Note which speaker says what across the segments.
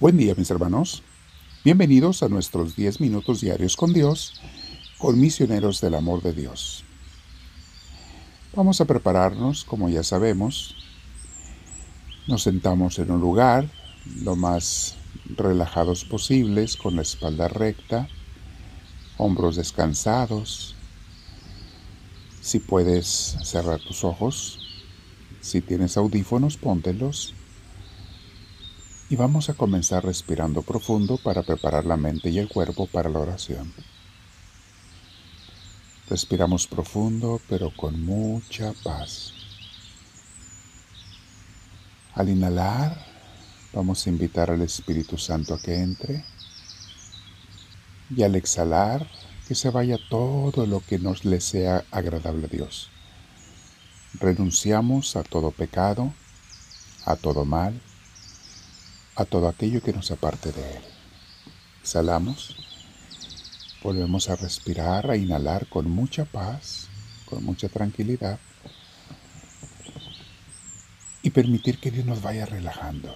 Speaker 1: Buen día mis hermanos. Bienvenidos a nuestros 10 minutos diarios con Dios, con misioneros del amor de Dios. Vamos a prepararnos, como ya sabemos. Nos sentamos en un lugar lo más relajados posibles, con la espalda recta, hombros descansados. Si puedes cerrar tus ojos, si tienes audífonos, póntelos y vamos a comenzar respirando profundo para preparar la mente y el cuerpo para la oración. Respiramos profundo pero con mucha paz. Al inhalar, vamos a invitar al Espíritu Santo a que entre y al exhalar, que se vaya todo lo que nos le sea agradable a Dios. Renunciamos a todo pecado, a todo mal, a todo aquello que nos aparte de Él. Exhalamos, volvemos a respirar, a inhalar con mucha paz, con mucha tranquilidad y permitir que Dios nos vaya relajando.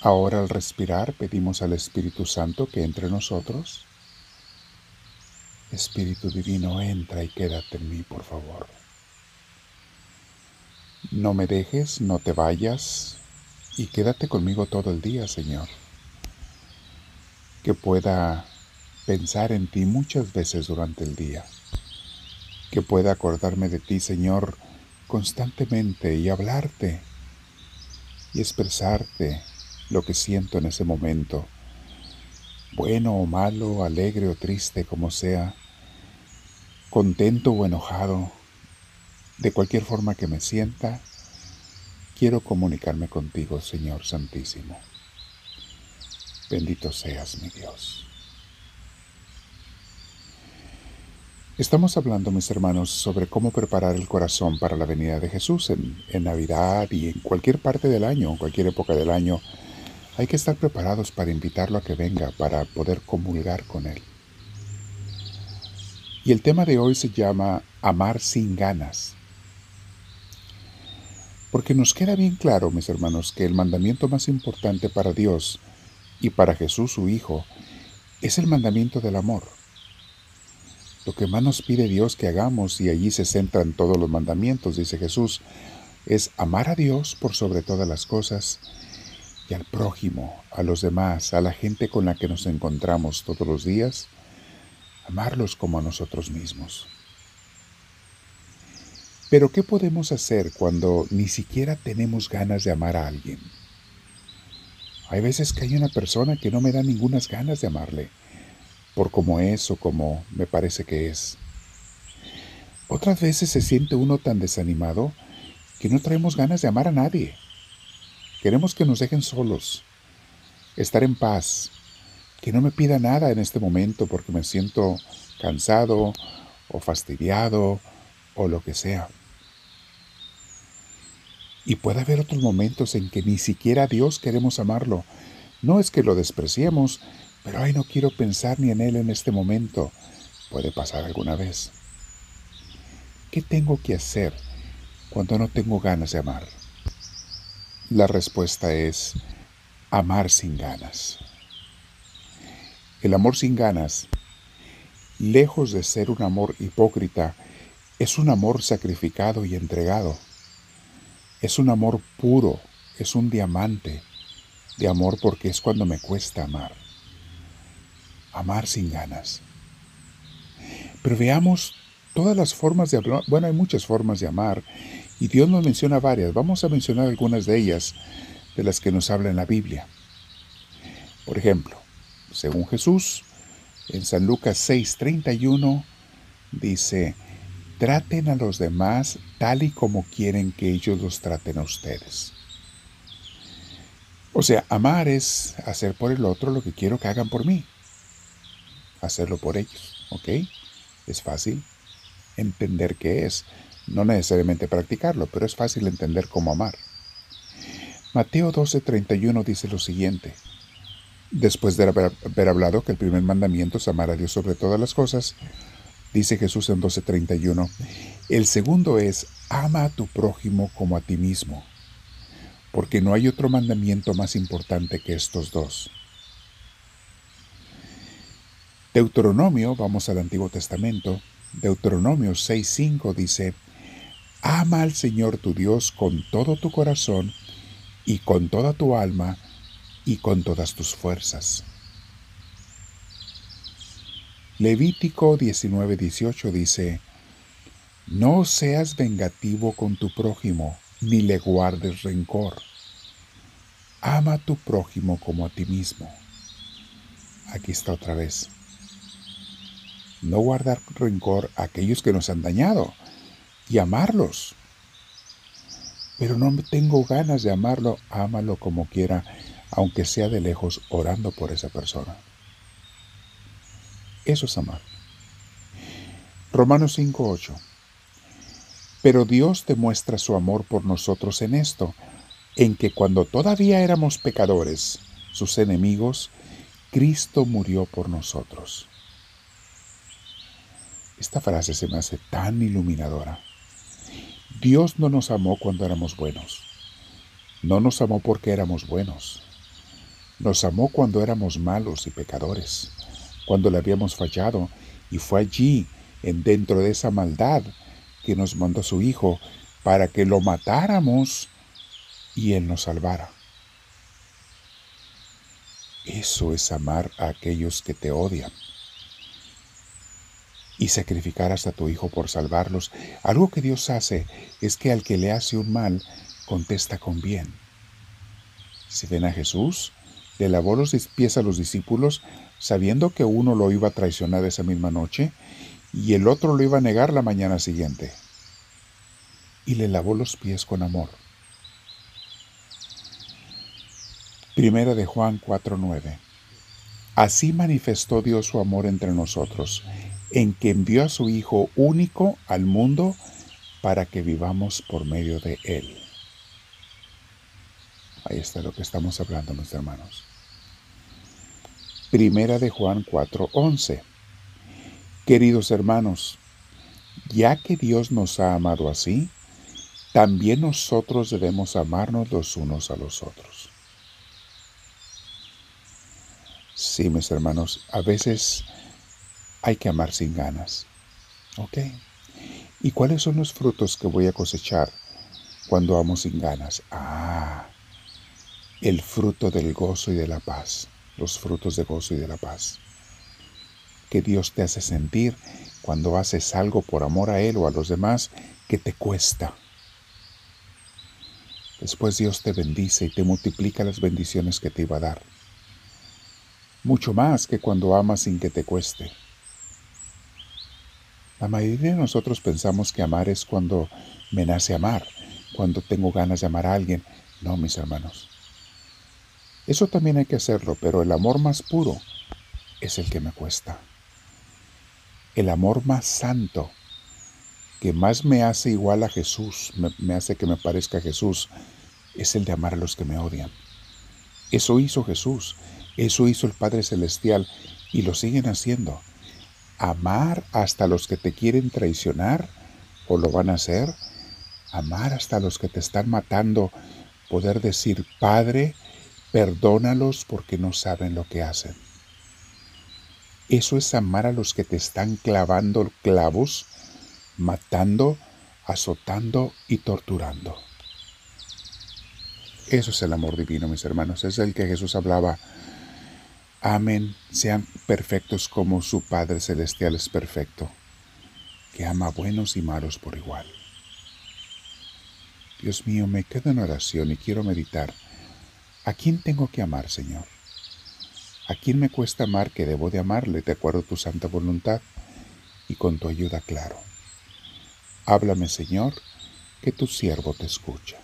Speaker 1: Ahora al respirar pedimos al Espíritu Santo que entre nosotros. Espíritu Divino, entra y quédate en mí, por favor. No me dejes, no te vayas y quédate conmigo todo el día, Señor. Que pueda pensar en ti muchas veces durante el día. Que pueda acordarme de ti, Señor, constantemente y hablarte y expresarte lo que siento en ese momento, bueno o malo, alegre o triste, como sea, contento o enojado de cualquier forma que me sienta, quiero comunicarme contigo, Señor Santísimo. Bendito seas, mi Dios. Estamos hablando, mis hermanos, sobre cómo preparar el corazón para la venida de Jesús en, Navidad y en cualquier parte del año, en cualquier época del año. Hay que estar preparados para invitarlo a que venga, para poder comulgar con Él. Y el tema de hoy se llama Amar sin ganas. Porque nos queda bien claro, mis hermanos, que el mandamiento más importante para Dios y para Jesús su Hijo es el mandamiento del amor. Lo que más nos pide Dios que hagamos, y allí se centran todos los mandamientos, dice Jesús, es amar a Dios por sobre todas las cosas y al prójimo, a los demás, a la gente con la que nos encontramos todos los días, amarlos como a nosotros mismos. Pero ¿qué podemos hacer cuando ni siquiera tenemos ganas de amar a alguien? Hay veces que hay una persona que no me da ninguna ganas de amarle, por cómo es o como me parece que es. Otras veces se siente uno tan desanimado que no traemos ganas de amar a nadie. Queremos que nos dejen solos, estar en paz, que no me pida nada en este momento porque me siento cansado o fastidiado o lo que sea. Y puede haber otros momentos en que ni siquiera a Dios queremos amarlo. No es que lo despreciemos, pero ay, no quiero pensar ni en Él en este momento. Puede pasar alguna vez. ¿Qué tengo que hacer cuando no tengo ganas de amar? La respuesta es amar sin ganas. El amor sin ganas, lejos de ser un amor hipócrita, es un amor sacrificado y entregado. Es un amor puro, es un diamante de amor porque es cuando me cuesta amar. Amar sin ganas. Pero veamos todas las formas de hablar. Bueno, hay muchas formas de amar y Dios nos menciona varias. Vamos a mencionar algunas de ellas, de las que nos habla en la Biblia. Por ejemplo, según Jesús, en San Lucas 6:31 dice, Traten a los demás tal y como quieren que ellos los traten a ustedes. O sea, amar es hacer por el otro lo que quiero que hagan por mí. Hacerlo por ellos, ¿ok? Es fácil entender qué es. No necesariamente practicarlo, pero es fácil entender cómo amar. Mateo 12:31 dice lo siguiente. Después de haber, hablado que el primer mandamiento es amar a Dios sobre todas las cosas, dice Jesús en 12:31. El segundo es, ama a tu prójimo como a ti mismo. porque no hay otro mandamiento más importante que estos dos. Deuteronomio, vamos al Antiguo Testamento, Deuteronomio 6.5 dice, Ama al Señor tu Dios con todo tu corazón y con toda tu alma y con todas tus fuerzas. Levítico 19:18 dice, No seas vengativo con tu prójimo, ni le guardes rencor. Ama a tu prójimo como a ti mismo. Aquí está otra vez. No guardar rencor a aquellos que nos han dañado y amarlos. Pero no tengo ganas de amarlo, ámalo como quiera, aunque sea de lejos, orando por esa persona. Eso es amar. Romanos 5:8 pero Dios demuestra su amor por nosotros en esto, en que cuando todavía éramos pecadores, sus enemigos, Cristo murió por nosotros. Esta frase se me hace tan iluminadora. Dios no nos amó cuando éramos buenos. No nos amó porque éramos buenos. Nos amó cuando éramos malos y pecadores, cuando le habíamos fallado, y fue allí, en dentro de esa maldad, que nos mandó su Hijo para que lo matáramos y Él nos salvara. Eso es amar a aquellos que te odian y sacrificar hasta tu Hijo por salvarlos. Algo que Dios hace es que al que le hace un mal, contesta con bien. Si ven a Jesús, le lavó los pies a los discípulos, sabiendo que uno lo iba a traicionar esa misma noche y el otro lo iba a negar la mañana siguiente. Y le lavó los pies con amor. Primera de Juan 4:9. Así manifestó Dios su amor entre nosotros, en que envió a su Hijo único al mundo para que vivamos por medio de Él. Ahí está lo que estamos hablando, mis hermanos. Primera de Juan 4:11. Queridos hermanos, ya que Dios nos ha amado así, también nosotros debemos amarnos los unos a los otros. Sí, mis hermanos, a veces hay que amar sin ganas. ¿Ok? ¿Y cuáles son los frutos que voy a cosechar cuando amo sin ganas? Ah, el fruto del gozo y de la paz. Los frutos de gozo y de la paz que Dios te hace sentir cuando haces algo por amor a Él o a los demás que te cuesta. Después Dios te bendice y te multiplica las bendiciones que te iba a dar. Mucho más que cuando amas sin que te cueste. La mayoría de nosotros pensamos que amar es cuando me nace amar, cuando tengo ganas de amar a alguien. No, mis hermanos. Eso también hay que hacerlo, pero el amor más puro es el que me cuesta el amor más santo, que más me hace igual a Jesús, me, hace que me parezca Jesús, es el de amar a los que me odian. Eso hizo Jesús, eso hizo el Padre Celestial y lo siguen haciendo. Amar hasta los que te quieren traicionar o lo van a hacer. Amar hasta los que te están matando. Poder decir, Padre, perdónalos porque no saben lo que hacen. Eso es amar a los que te están clavando clavos, matando, azotando y torturando. Eso es el amor divino, mis hermanos. Es el que Jesús hablaba. Amen, sean perfectos como su Padre Celestial es perfecto, que ama buenos y malos por igual. Dios mío, me quedo en oración y quiero meditar. ¿A quién tengo que amar, Señor? ¿A quién me cuesta amar que debo de amarle de acuerdo a tu santa voluntad? Y con tu ayuda, claro. Háblame, Señor, que tu siervo te escucha.